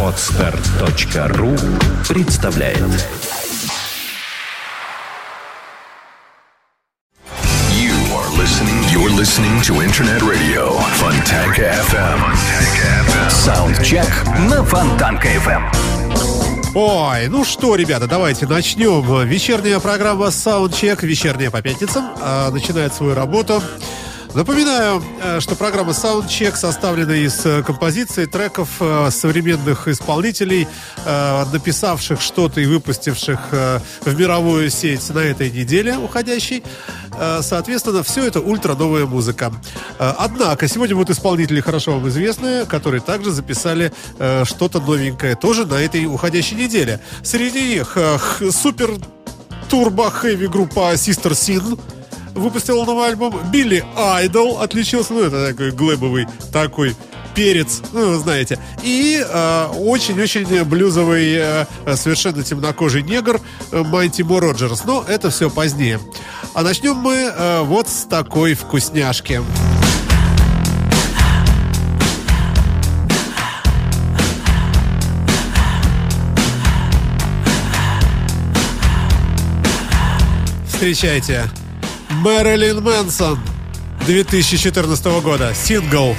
Отстар.ру представляет You are listening. You're listening to Internet Radio Fontanka FM. Саундчек на Фонтанка FM. Ой, ну что, ребята, давайте начнем. Вечерняя программа Soundcheck, вечерняя по пятницам, а, начинает свою работу. Напоминаю, э, что программа Soundcheck составлена из э, композиций, треков э, современных исполнителей, написавших что-то и выпустивших в мировую сеть на этой неделе уходящей. Соответственно, все это ультра новая музыка. Однако, сегодня будут исполнители хорошо вам известные, которые также записали что-то новенькое тоже на этой уходящей неделе. Среди них супер турбо-хэви группа Sister Sin, выпустил новый альбом. Билли Айдол отличился, ну, это такой глэбовый такой перец, ну, вы знаете. И э, очень-очень блюзовый, э, совершенно темнокожий негр э, Майти Мо Роджерс. Но это все позднее. А начнем мы э, вот с такой вкусняшки. Встречайте. Мэрилин Мэнсон 2014 года. Сингл.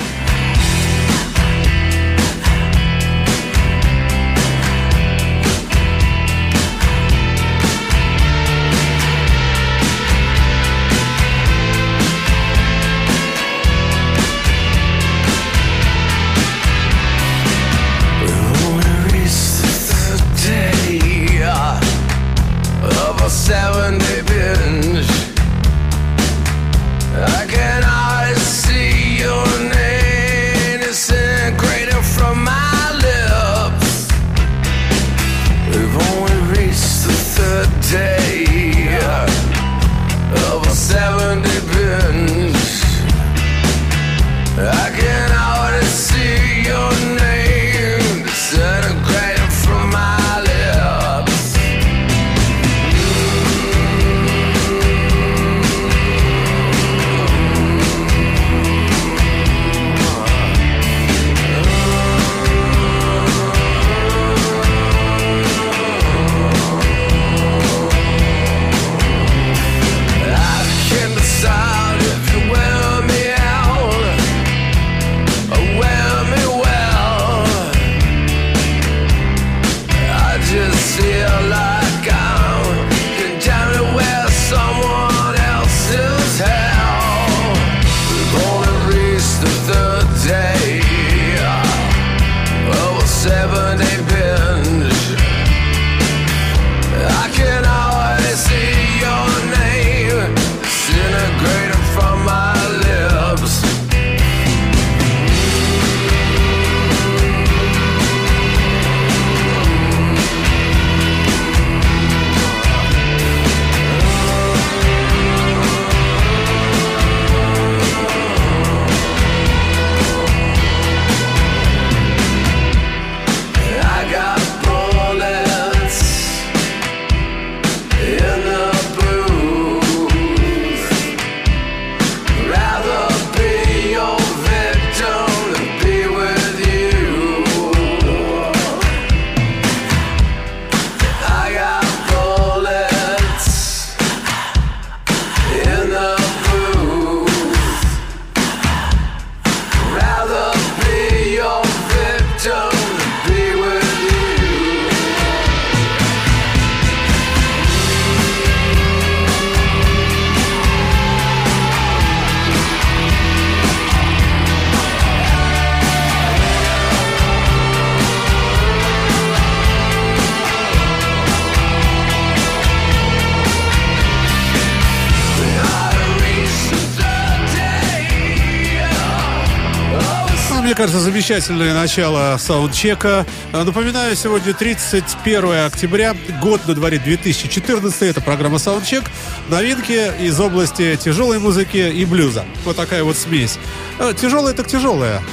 Кажется, замечательное начало саундчека. Э, напоминаю, сегодня 31 октября, год на дворе 2014. Это программа Саундчек. Новинки из области тяжелой музыки и блюза. Вот такая вот смесь. Э, тяжелая так тяжелая.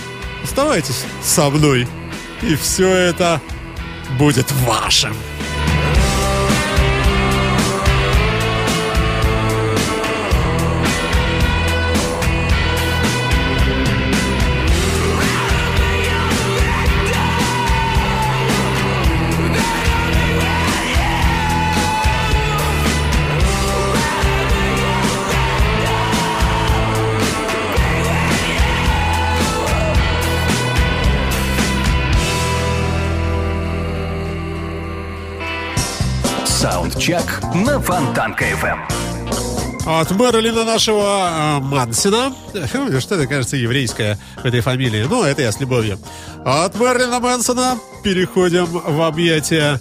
Оставайтесь со мной. И все это будет вашим. Саундчек на Фонтанка FM. От Мэрилина нашего э, Мансина. Что это, кажется, еврейская в этой фамилии. Ну, это я с любовью. От Мэрилина Мэнсона переходим в объятия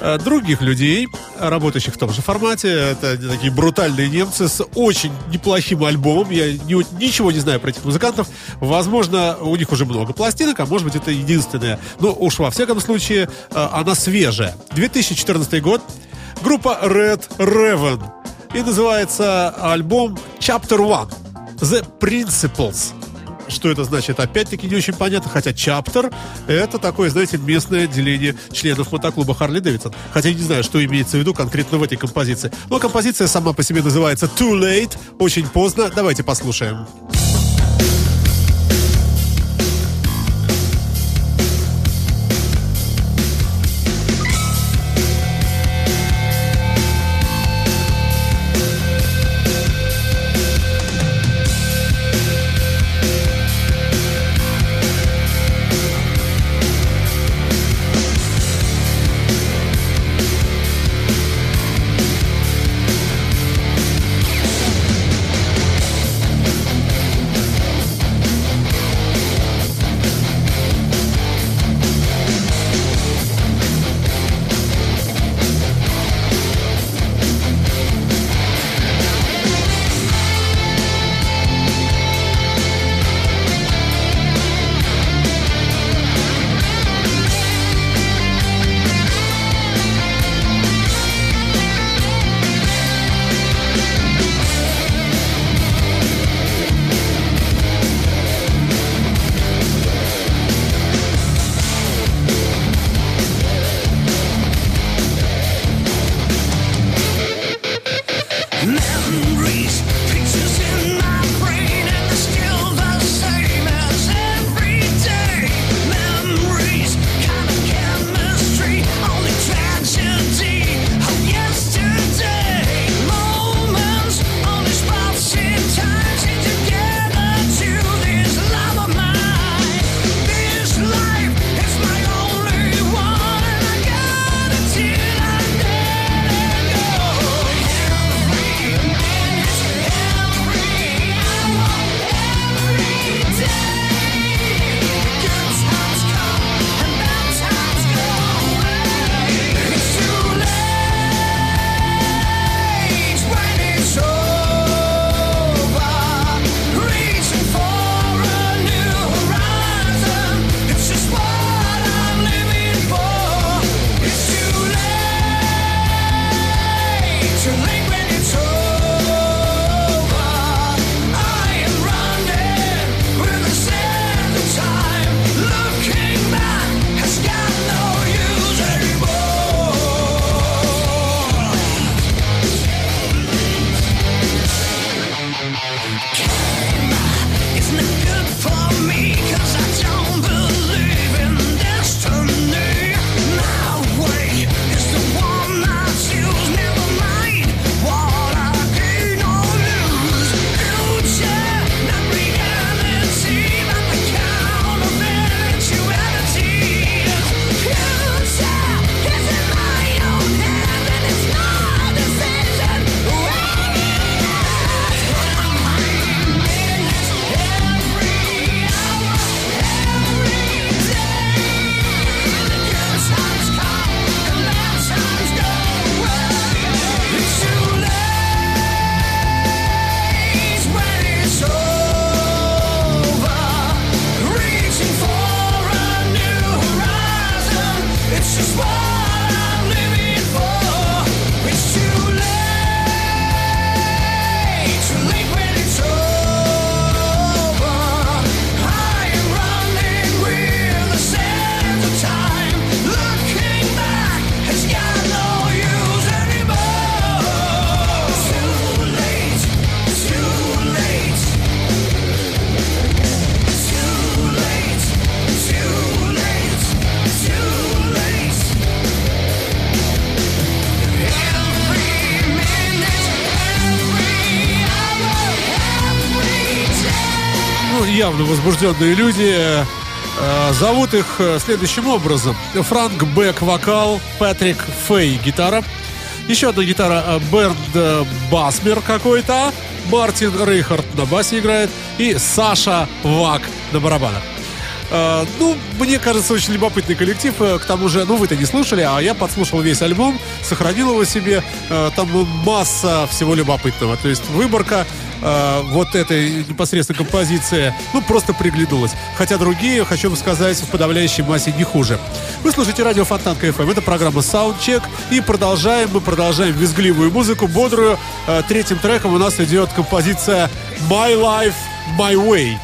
э, других людей, работающих в том же формате. Это такие брутальные немцы с очень неплохим альбомом. Я ничего не знаю про этих музыкантов. Возможно, у них уже много пластинок, а может быть, это единственное. Но уж во всяком случае, э, она свежая. 2014 год. Группа Red Raven. И называется альбом Chapter One. The Principles. Что это значит, опять-таки не очень понятно, хотя чаптер — это такое, знаете, местное отделение членов мотоклуба Харли Дэвидсон. Хотя я не знаю, что имеется в виду конкретно в этой композиции. Но композиция сама по себе называется Too Late, очень поздно. Давайте послушаем. Can't возбужденные люди. Э, зовут их э, следующим образом. Франк Бек вокал, Патрик Фей гитара, Еще одна гитара э, Бернд э, Басмер какой-то. Мартин Рейхард на басе играет. И Саша Вак на барабанах. Э, ну, мне кажется, очень любопытный коллектив. Э, к тому же, ну, вы-то не слушали, а я подслушал весь альбом, сохранил его себе. Э, там масса всего любопытного. То есть выборка э, вот этой непосредственно композиции, ну, просто приглянулась. Хотя другие, хочу вам сказать, в подавляющей массе не хуже. Вы слушаете радио Фонтан КФМ. Это программа Soundcheck. И продолжаем, мы продолжаем визгливую музыку, бодрую. Э, третьим треком у нас идет композиция My Life, My Way.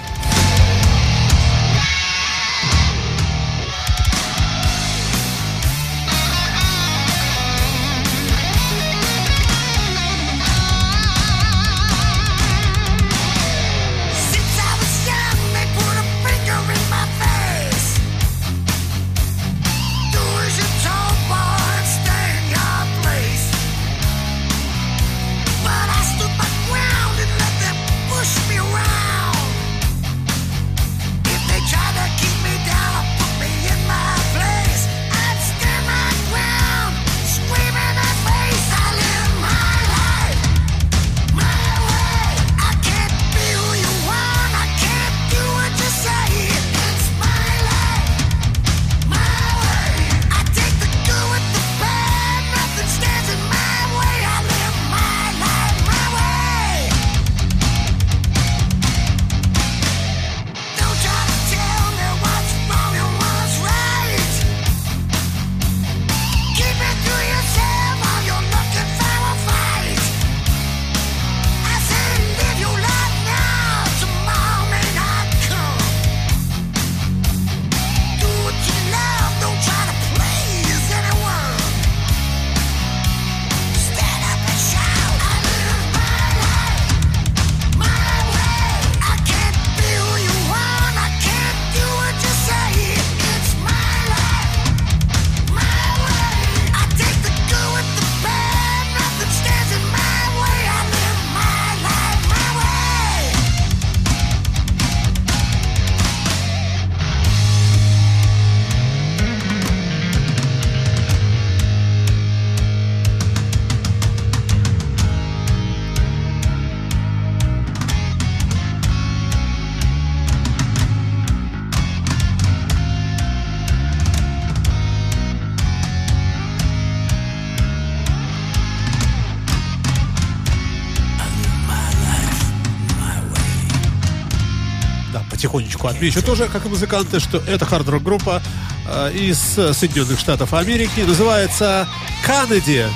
Потихонечку отмечу тоже, как и музыканты, что это хард-рок группа э, из Соединенных Штатов Америки. Называется Kennedy.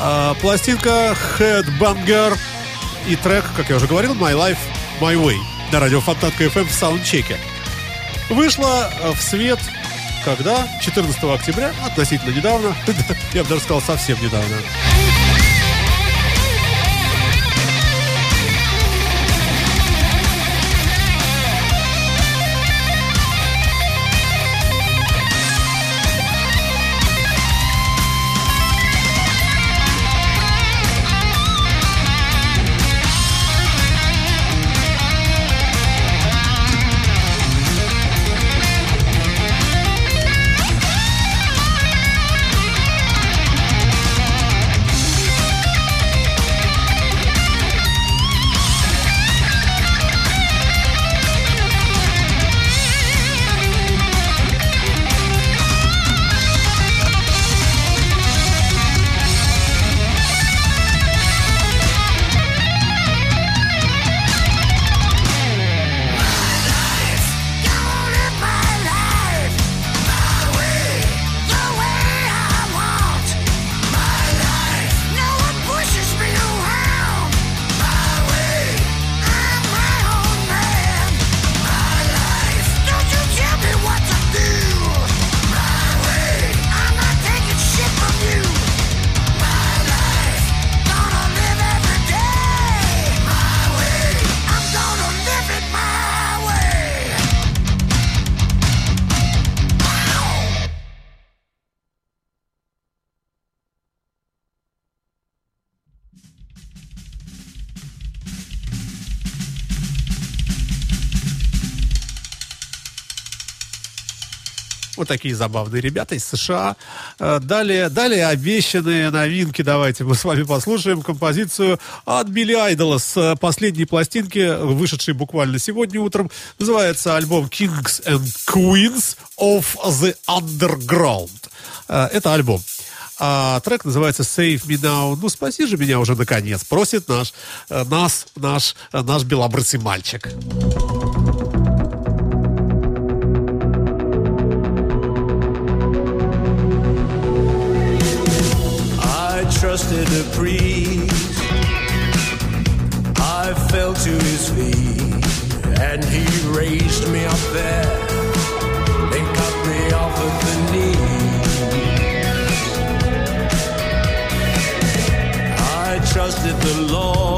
Э, пластинка Headbanger и трек, как я уже говорил, My Life, My Way на радио Фонтанка FM в саундчеке. Вышла э, в свет когда? 14 октября, относительно недавно. я бы даже сказал, совсем недавно. Вот такие забавные ребята из США. Э, далее, далее обещанные новинки. Давайте мы с вами послушаем композицию от Билли Айдола с последней пластинки, вышедшей буквально сегодня утром. Называется альбом Kings and Queens of the Underground. Э, это альбом. А трек называется Save Me Now. Ну, спаси же меня уже наконец. Просит наш, э, нас, наш, наш белобрысый мальчик. Trusted a priest. I fell to his feet, and he raised me up there, then cut me off at the knee. I trusted the Lord,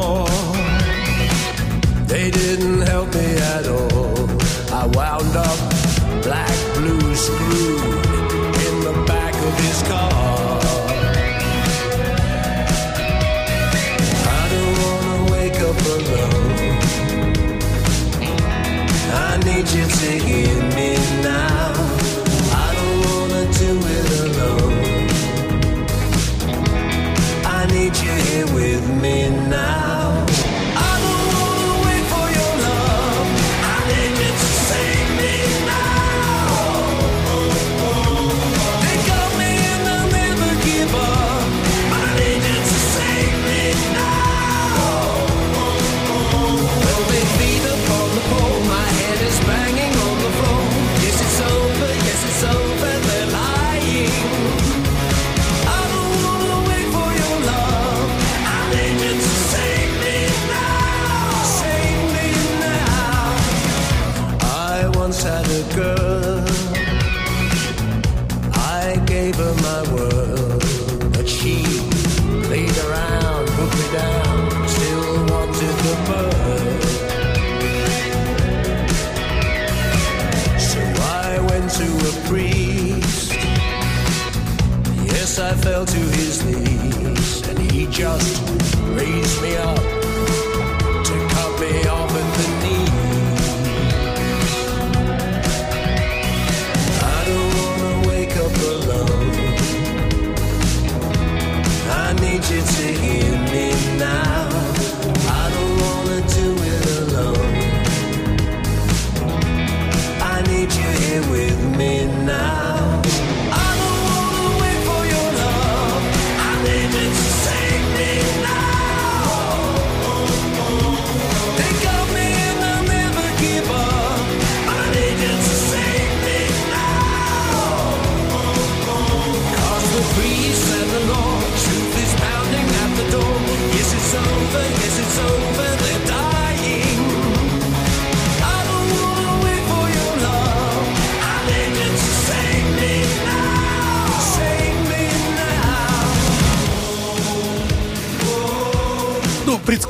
neighbor,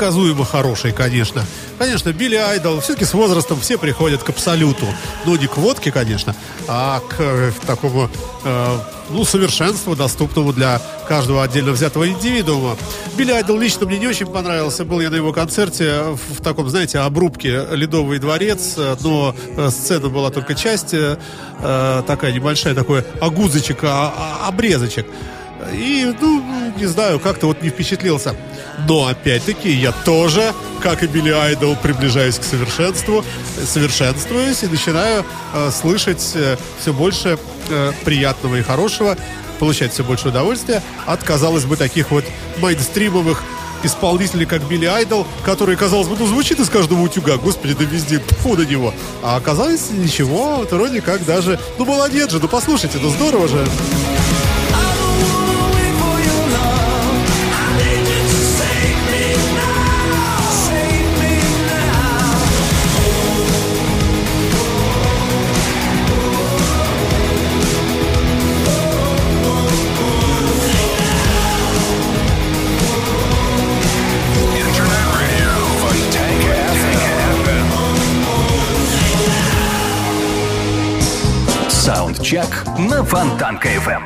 предсказуемо хороший, конечно. Конечно, Билли Айдол, все-таки с возрастом все приходят к абсолюту. Ну, не к водке, конечно, а к э, такому, э, ну, совершенству, доступному для каждого отдельно взятого индивидуума. Билли Айдол лично мне не очень понравился. Был я на его концерте в, в таком, знаете, обрубке «Ледовый дворец», но э, сцена была только часть, э, э, такая небольшая, такой огузочек, а, а- обрезочек. И, ну, не знаю, как-то вот не впечатлился. Но, опять-таки, я тоже, как и Билли Айдол, приближаюсь к совершенству, совершенствуюсь и начинаю э, слышать э, все больше э, приятного и хорошего, получать все больше удовольствия от, казалось бы, таких вот мейнстримовых исполнителей, как Билли Айдол, который, казалось бы, ну, звучит из каждого утюга, господи, да везде, тьфу на него. А оказалось, ничего, вот вроде как даже, ну, молодец же, ну, послушайте, ну, здорово же. Саундчек на Фонтанка FM.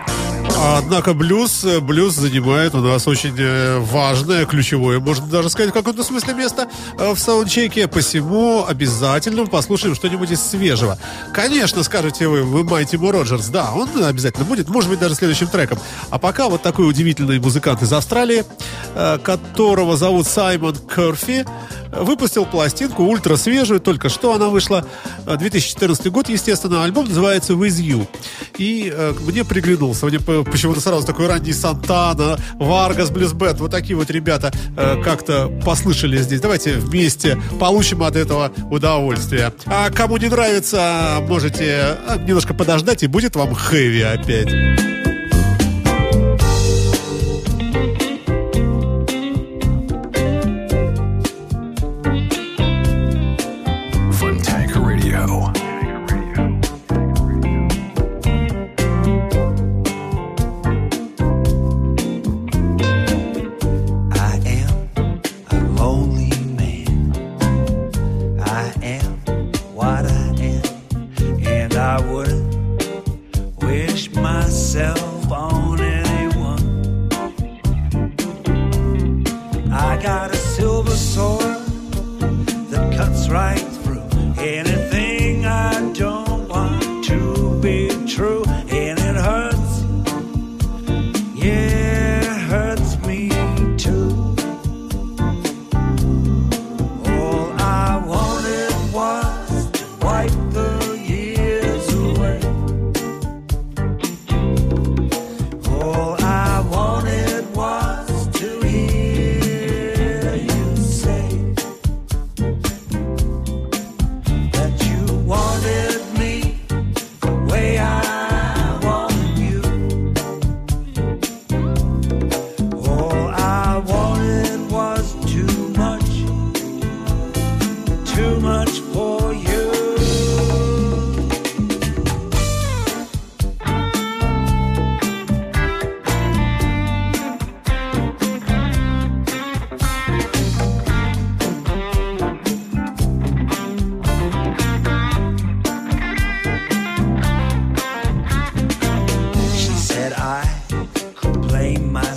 Однако блюз, блюз занимает у нас очень э, важное, ключевое, можно даже сказать, в каком-то смысле место э, в саундчеке. Посему обязательно послушаем что-нибудь из свежего. Конечно, скажете вы, вы Майти Мо Роджерс. Да, он обязательно будет, может быть, даже следующим треком. А пока вот такой удивительный музыкант из Австралии, э, которого зовут Саймон Керфи, выпустил пластинку ультра свежую, только что она вышла. 2014 год, естественно, альбом называется With You. И э, мне приглянулся, мне почему-то сразу такой ранний Сантана, Варгас, Блюз Бэнд, вот такие вот ребята э, как-то послышали здесь. Давайте вместе получим от этого удовольствие. А кому не нравится, можете э, немножко подождать, и будет вам хэви опять.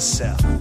myself.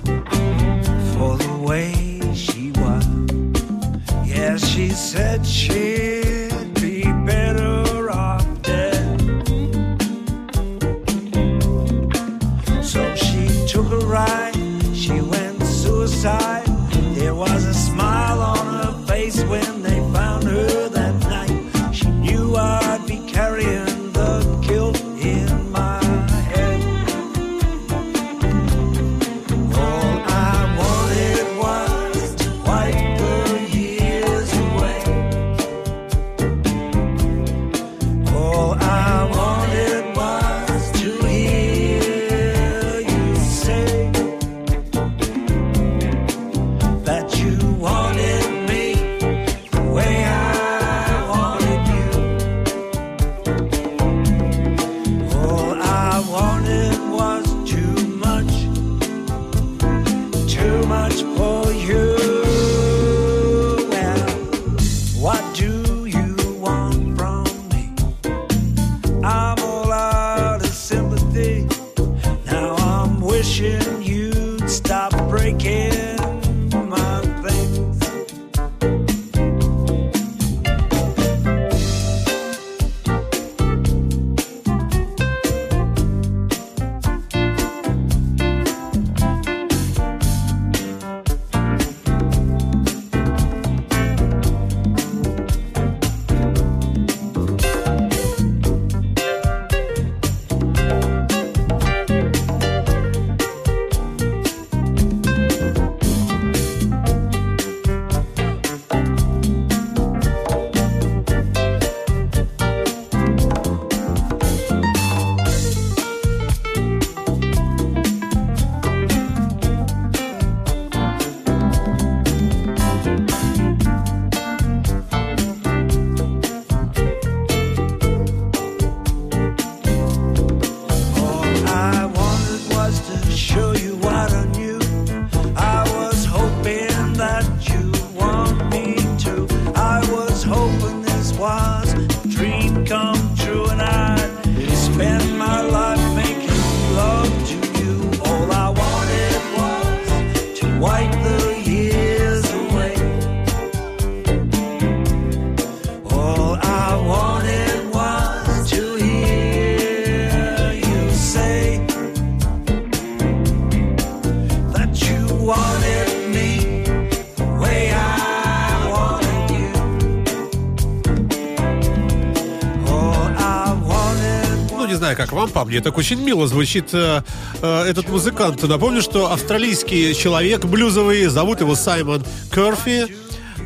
Как вам, по мне, так очень мило звучит э, э, этот музыкант. Напомню, что австралийский человек блюзовый, зовут его Саймон Керфи.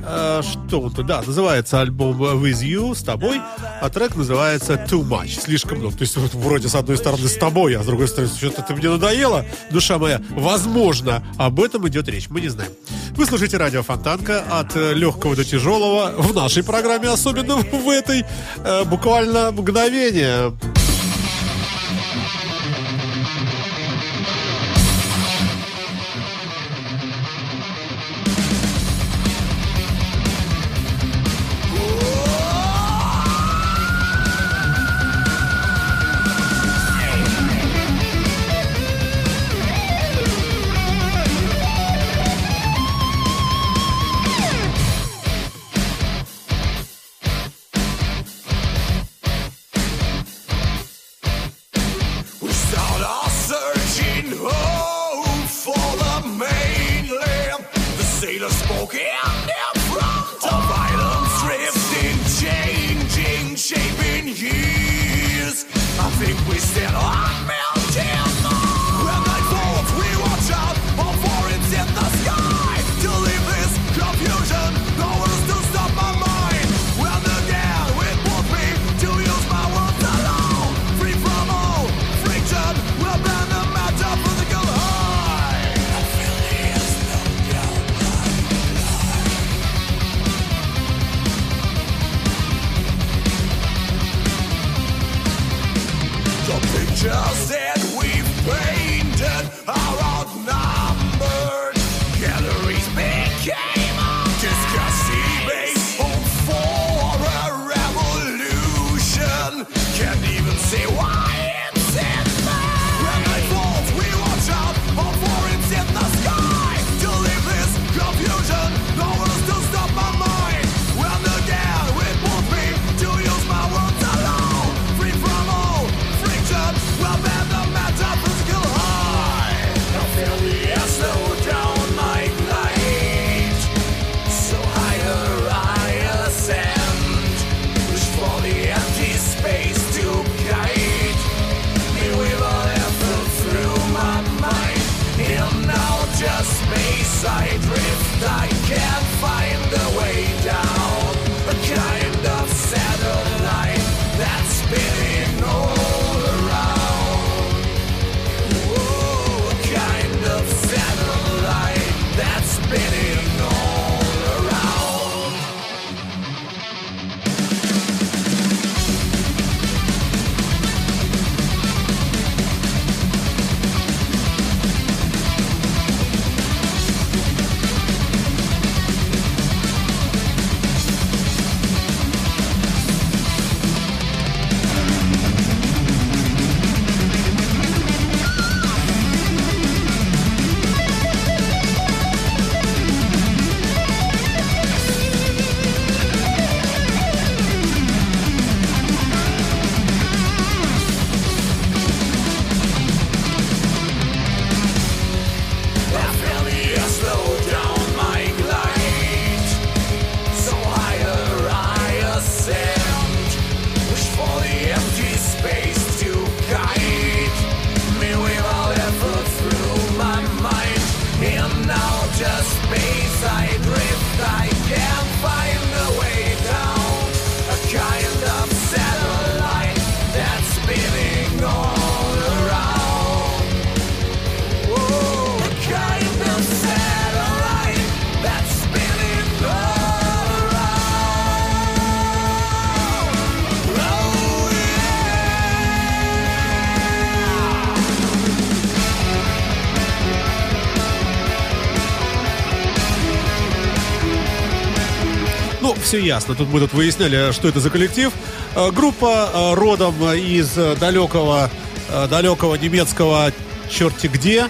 Э, что он да, называется альбом With You, с тобой, а трек называется Too Much, слишком много. То есть вот, вроде с одной стороны с тобой, а с другой стороны что-то ты мне надоело, душа моя. Возможно, об этом идет речь, мы не знаем. Вы слушаете радио Фонтанка от э, легкого до тяжелого в нашей программе, особенно в этой, э, буквально мгновение. Все ясно. Тут мы тут выясняли, что это за коллектив. Э, группа э, родом из далекого, э, далекого немецкого черти где.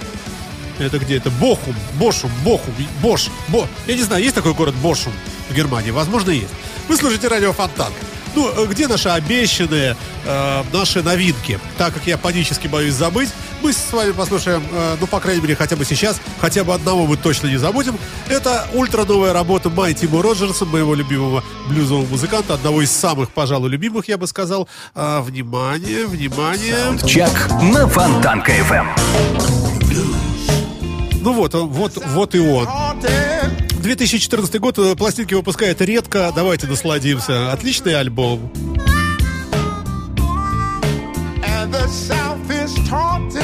Это где? Это Бохум, Бошум, Бохум, Бош, Бо. Я не знаю, есть такой город Бошум в Германии? Возможно, есть. Вы слушаете радио Фонтан. Ну, где наши обещанные, э, наши новинки? Так как я панически боюсь забыть, мы с вами послушаем, э, ну, по крайней мере, хотя бы сейчас, хотя бы одного мы точно не забудем. Это ультра новая работа Май Тима Роджерса, моего любимого блюзового музыканта, одного из самых, пожалуй, любимых, я бы сказал. А, внимание, внимание. Чек на Фонтанка FM. Ну вот, вот, вот и он. 2014 год, э, пластинки выпускает редко. Давайте насладимся. Отличный альбом. and the South is taunted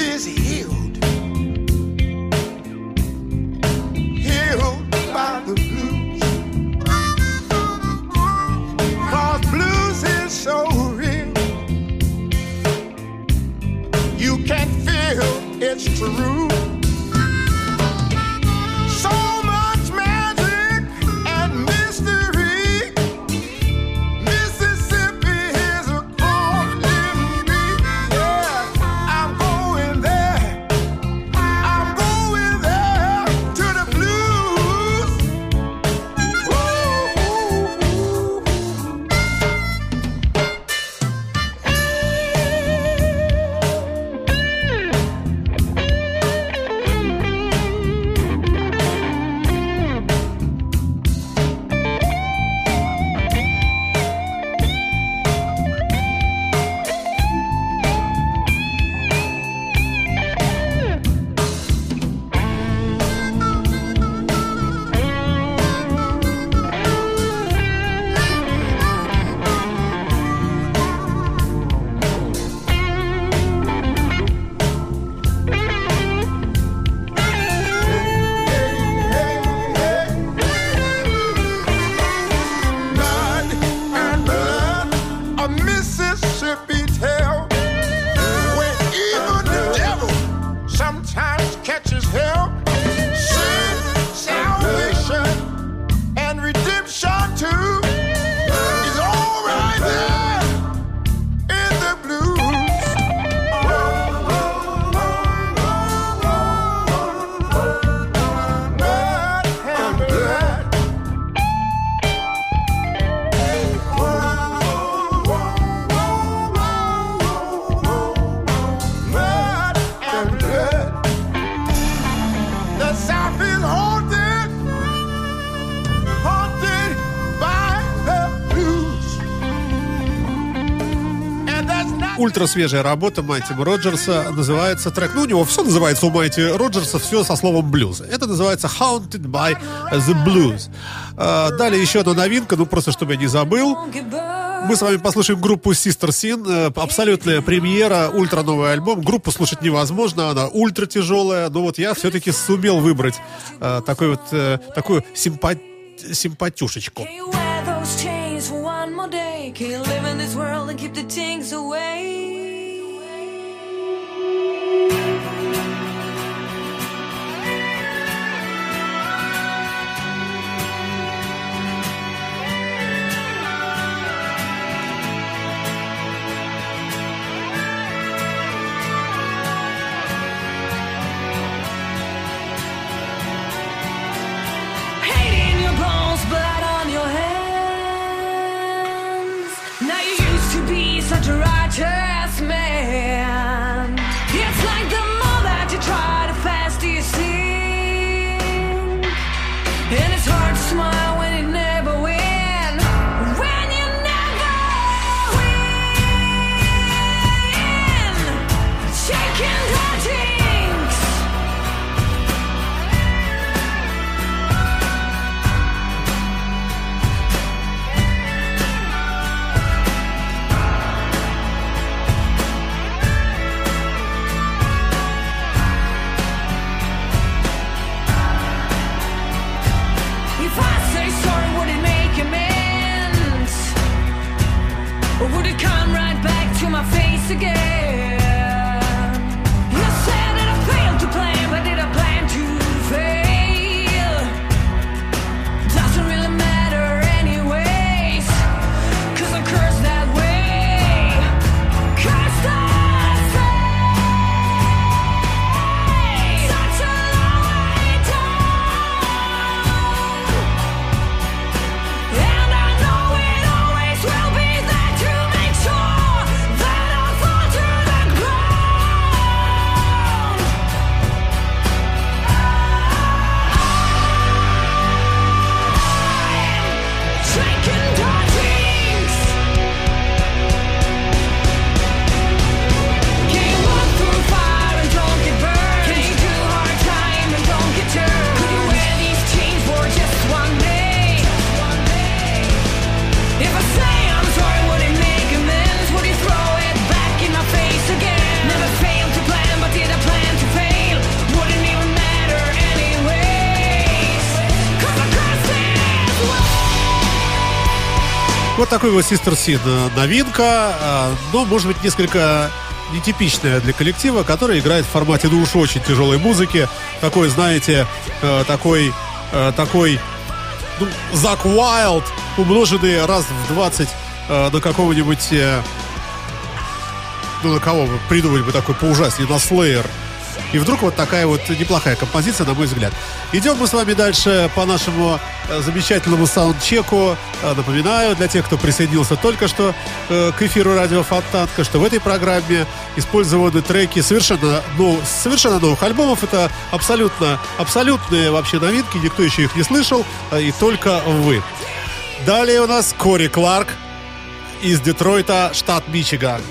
Ультра свежая работа Майти Роджерса. Называется трек. Ну, у него все называется у Майти Роджерса, все со словом блюз. Это называется Haunted by the Blues. А, далее еще одна новинка, ну просто чтобы я не забыл. Мы с вами послушаем группу Sister Sin. Э, Абсолютная премьера, ультра новый альбом. Группу слушать невозможно, она ультра тяжелая. Но вот я все-таки сумел выбрать э, такой вот, э, такую симпа- симпатюшечку. Day? Can you live in this world and keep the things away? Такой вот Sister Sin э, новинка, э, но, может быть, несколько нетипичная для коллектива, который играет в формате, ну уж очень тяжелой музыки. Такой, знаете, э, такой, такой, ну, Зак Уайлд, умноженный раз в 20 э, на какого-нибудь, ну, на кого вы придумали бы такой поужаснее, на Slayer. И вдруг вот такая вот неплохая композиция, на мой взгляд. Идем мы с вами дальше по нашему э, замечательному саундчеку. Э, Напоминаю, для тех, кто присоединился только что э, к эфиру радио Фонтанка, что в этой программе использованы треки совершенно, ну, совершенно новых альбомов. Это абсолютно, абсолютные вообще новинки, никто еще их не слышал, и только вы. Далее у нас Кори Кларк из Детройта, штат Мичиган.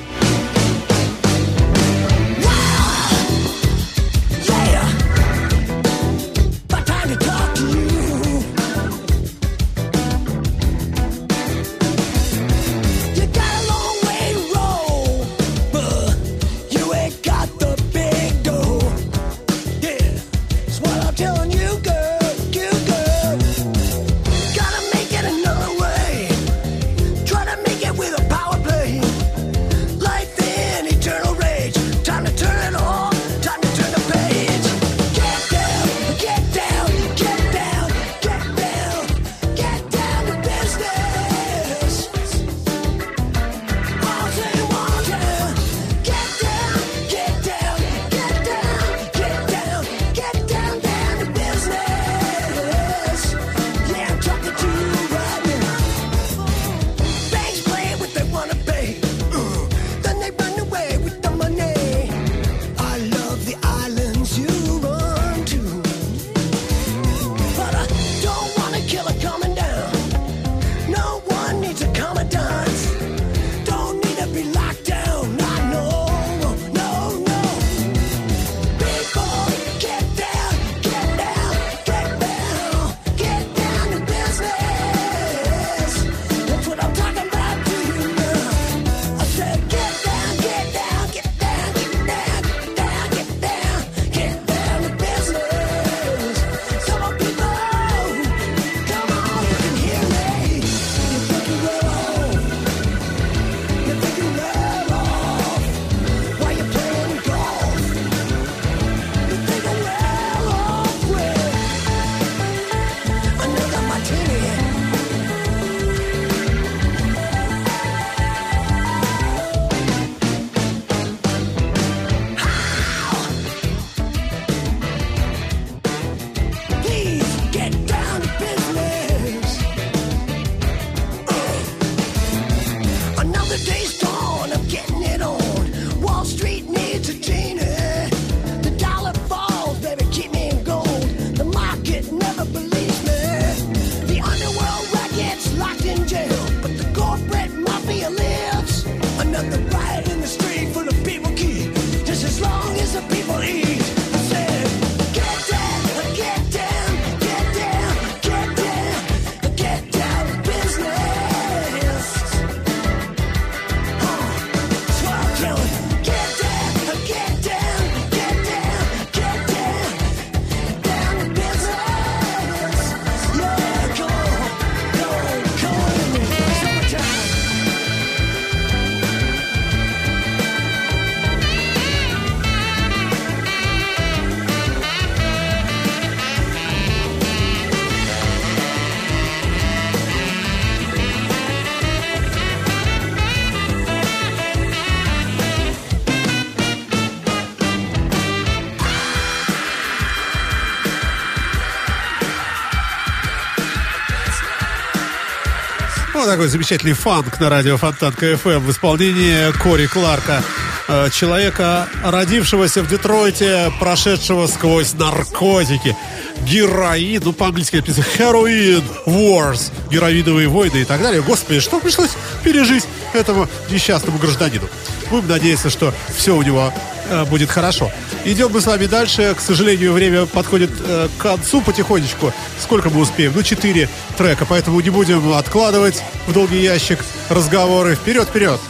Такой замечательный фанк на радио Фонтанка FM в исполнении Кори Кларка. э, Человека, родившегося в Детройте, прошедшего сквозь наркотики, героин, ну по-английски написано heroin wars, героиновые войны и так далее. Господи, что пришлось пережить этому несчастному гражданину. Будем надеяться, что все у него будет хорошо. Идем мы с вами дальше. К сожалению, время подходит э, к концу потихонечку. Сколько мы успеем? Ну, четыре трека, поэтому не будем откладывать в долгий ящик разговоры. Вперед, вперед!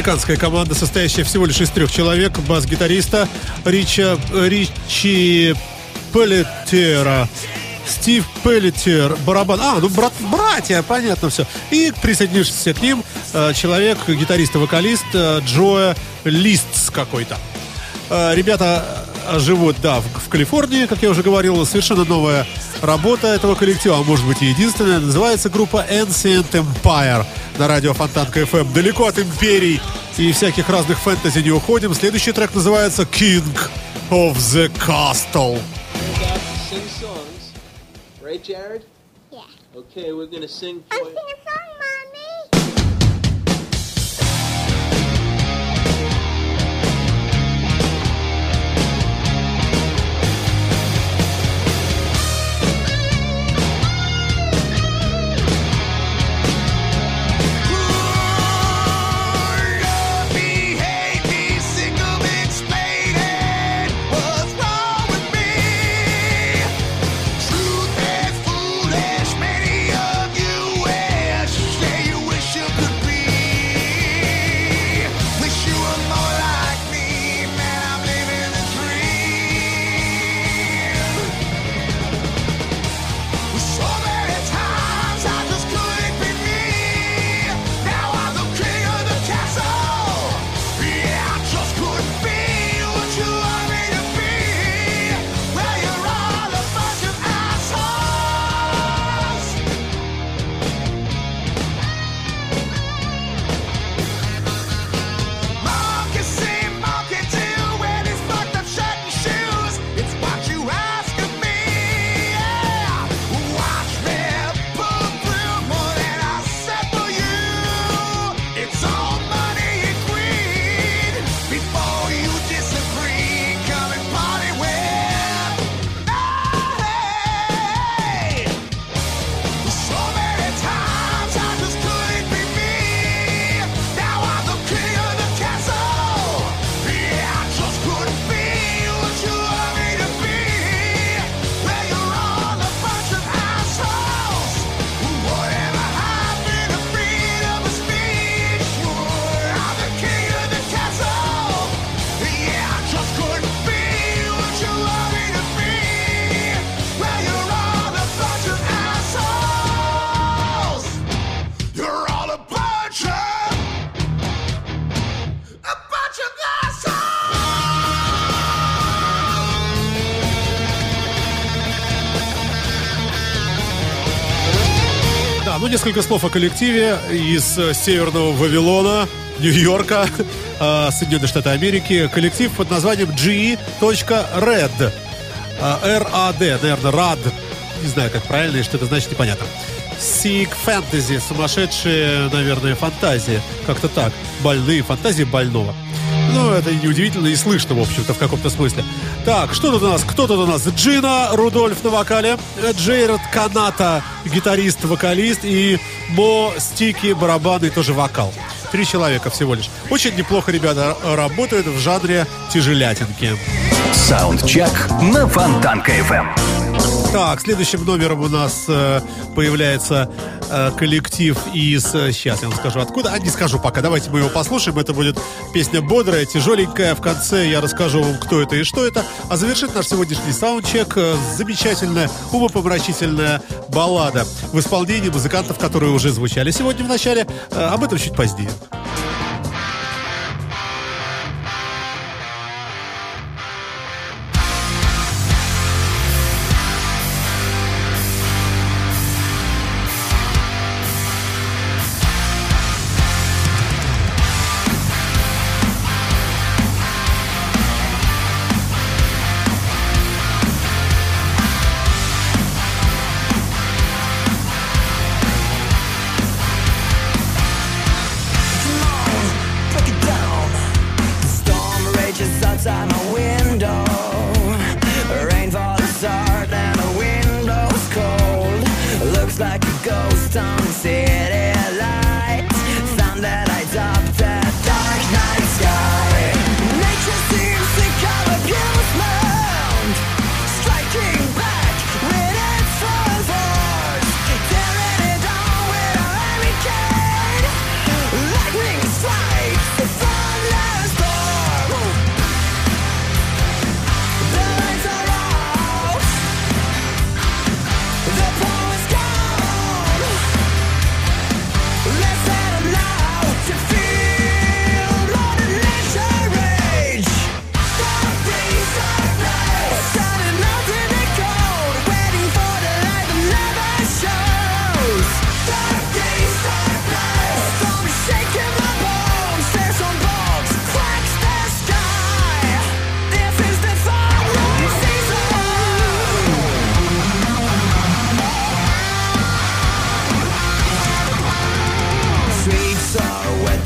Американская команда, состоящая всего лишь из трех человек. Бас-гитариста Рича, Ричи Пелетера. Стив Пеллитер, барабан. А, ну брат, братья, понятно все. И присоединившийся к ним э, человек, гитарист и вокалист э, Джоэ Листс какой-то. Э, ребята э, живут, да, в, в Калифорнии, как я уже говорил. Совершенно новая работа этого коллектива, а может быть и единственная. Называется группа Ancient Empire на радио Фонтанка FM. Далеко от империй и всяких разных фэнтези не уходим. Следующий трек называется King of the Castle. Right, Jared? Yeah. Okay, we're gonna sing for a несколько слов о коллективе из э, северного Вавилона, Нью-Йорка, э, Соединенные Штаты Америки. Коллектив под названием G.Red. Э, R-A-D, наверное, RAD. Не знаю, как правильно и что это значит, непонятно. Sick Fantasy, сумасшедшие, наверное, фантазии. Как-то так. Больные фантазии больного. Ну, это неудивительно и слышно, в общем-то, в каком-то смысле. Так, что тут у нас? Кто тут у нас? Джина Рудольф на вокале, Джейред Каната, гитарист, вокалист, и Мо Стики, барабаны тоже вокал. Три человека всего лишь. Очень неплохо ребята работают в жанре тяжелятинки. Саундчек на Фонтанка FM. Так, следующим номером у нас э, появляется э, коллектив из... Сейчас я вам скажу откуда. А не скажу пока. Давайте мы его послушаем. Это будет песня бодрая, тяжеленькая. В конце я расскажу вам, кто это и что это. А завершит наш сегодняшний саундчек э, замечательная, умопомрачительная баллада в исполнении музыкантов, которые уже звучали сегодня в начале. Э, об этом чуть позднее.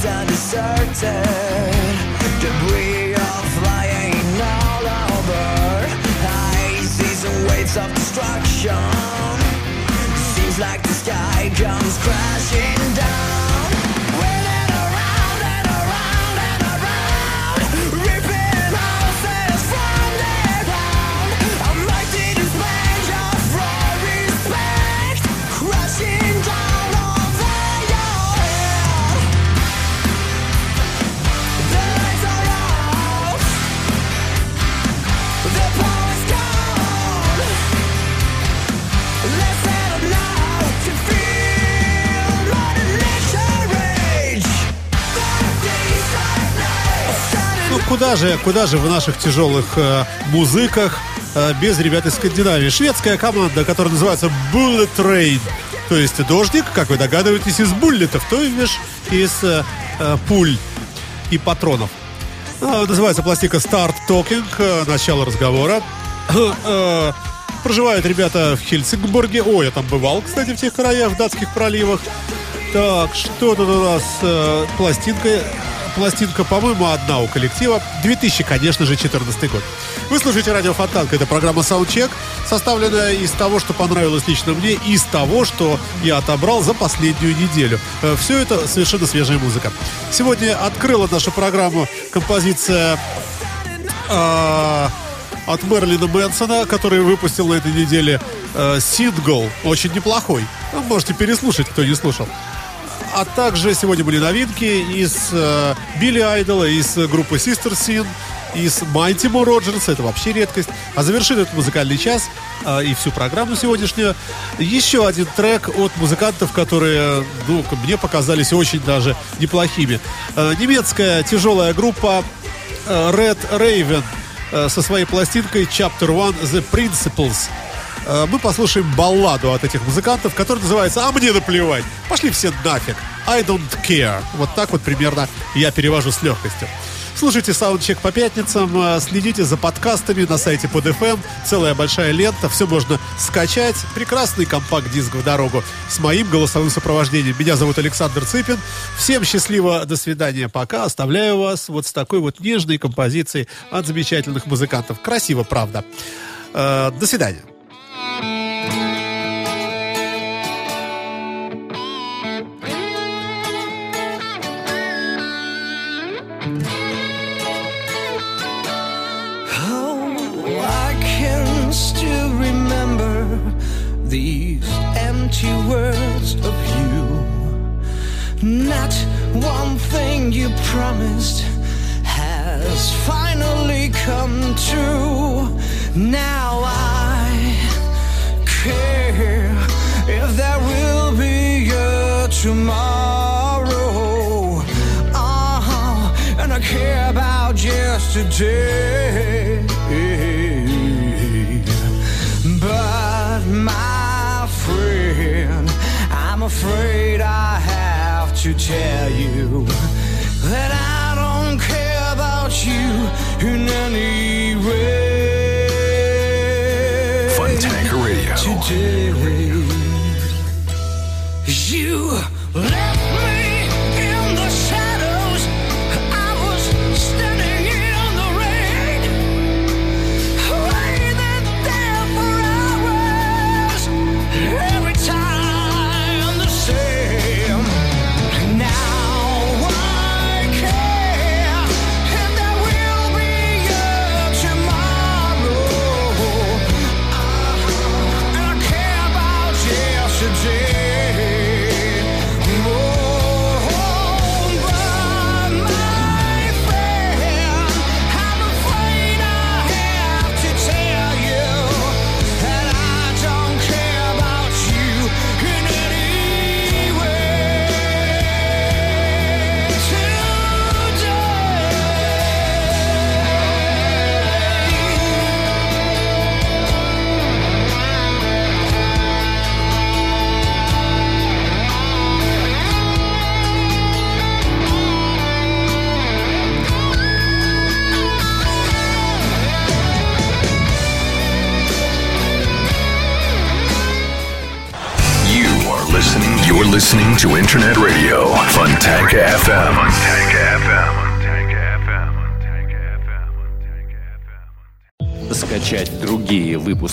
Scattered. Debris are flying all over. See some waves of destruction. Seems like the sky comes crashing куда же, куда же в наших тяжелых э, музыках э, без ребят из Скандинавии? Шведская команда, которая называется Bullet Train. То есть дождик, как вы догадываетесь, из буллетов, то есть из э, э, пуль и патронов. А, Называется пластика Start Talking, э, начало разговора. Э, Проживают ребята в Хельсингбурге. Ой, я там бывал, кстати, в тех краях, в датских проливах. Так, что тут у нас? э, пластинка, пластинка, по-моему, одна у коллектива. 2000, конечно же, 14 год. Вы слушаете радио Фонтанка. Это программа Soundcheck, составленная из того, что понравилось лично мне, и из того, что я отобрал за последнюю неделю. Все это совершенно свежая музыка. Сегодня открыла нашу программу композиция а, от Мерлина Мэнсона, который выпустил на этой неделе э, сингл, очень неплохой. Вы можете переслушать, кто не слушал. А также сегодня были новинки из э, Билли Айдола, из группы Sister Sin, из Майтимо Роджерса, это вообще редкость. А завершит этот музыкальный час э, и всю программу сегодняшнюю еще один трек от музыкантов, которые, ну, мне показались очень даже неплохими. Э, немецкая тяжелая группа э, Red Raven э, со своей пластинкой Chapter One The Principles. Э, Мы послушаем балладу от этих музыкантов, которая называется «А мне наплевать». Пошли все нафиг. I don't care. Вот так вот примерно я перевожу с легкостью. Слушайте саундчек по пятницам, э, следите за подкастами на сайте под FM. Целая большая лента, все можно скачать. Прекрасный компакт-диск в дорогу с моим голосовым сопровождением. Меня зовут Александр Цыпин. Всем счастливо, до свидания, пока. Оставляю вас вот с такой вот нежной композицией от замечательных музыкантов. Красиво, правда. Э, До свидания. These empty words of you. Not one thing you promised has finally come true. Now I care if there will be a tomorrow. Oh, and I care about yesterday. Afraid I have to tell you that I don't care about you in any way. Funtanker Radio. Today, you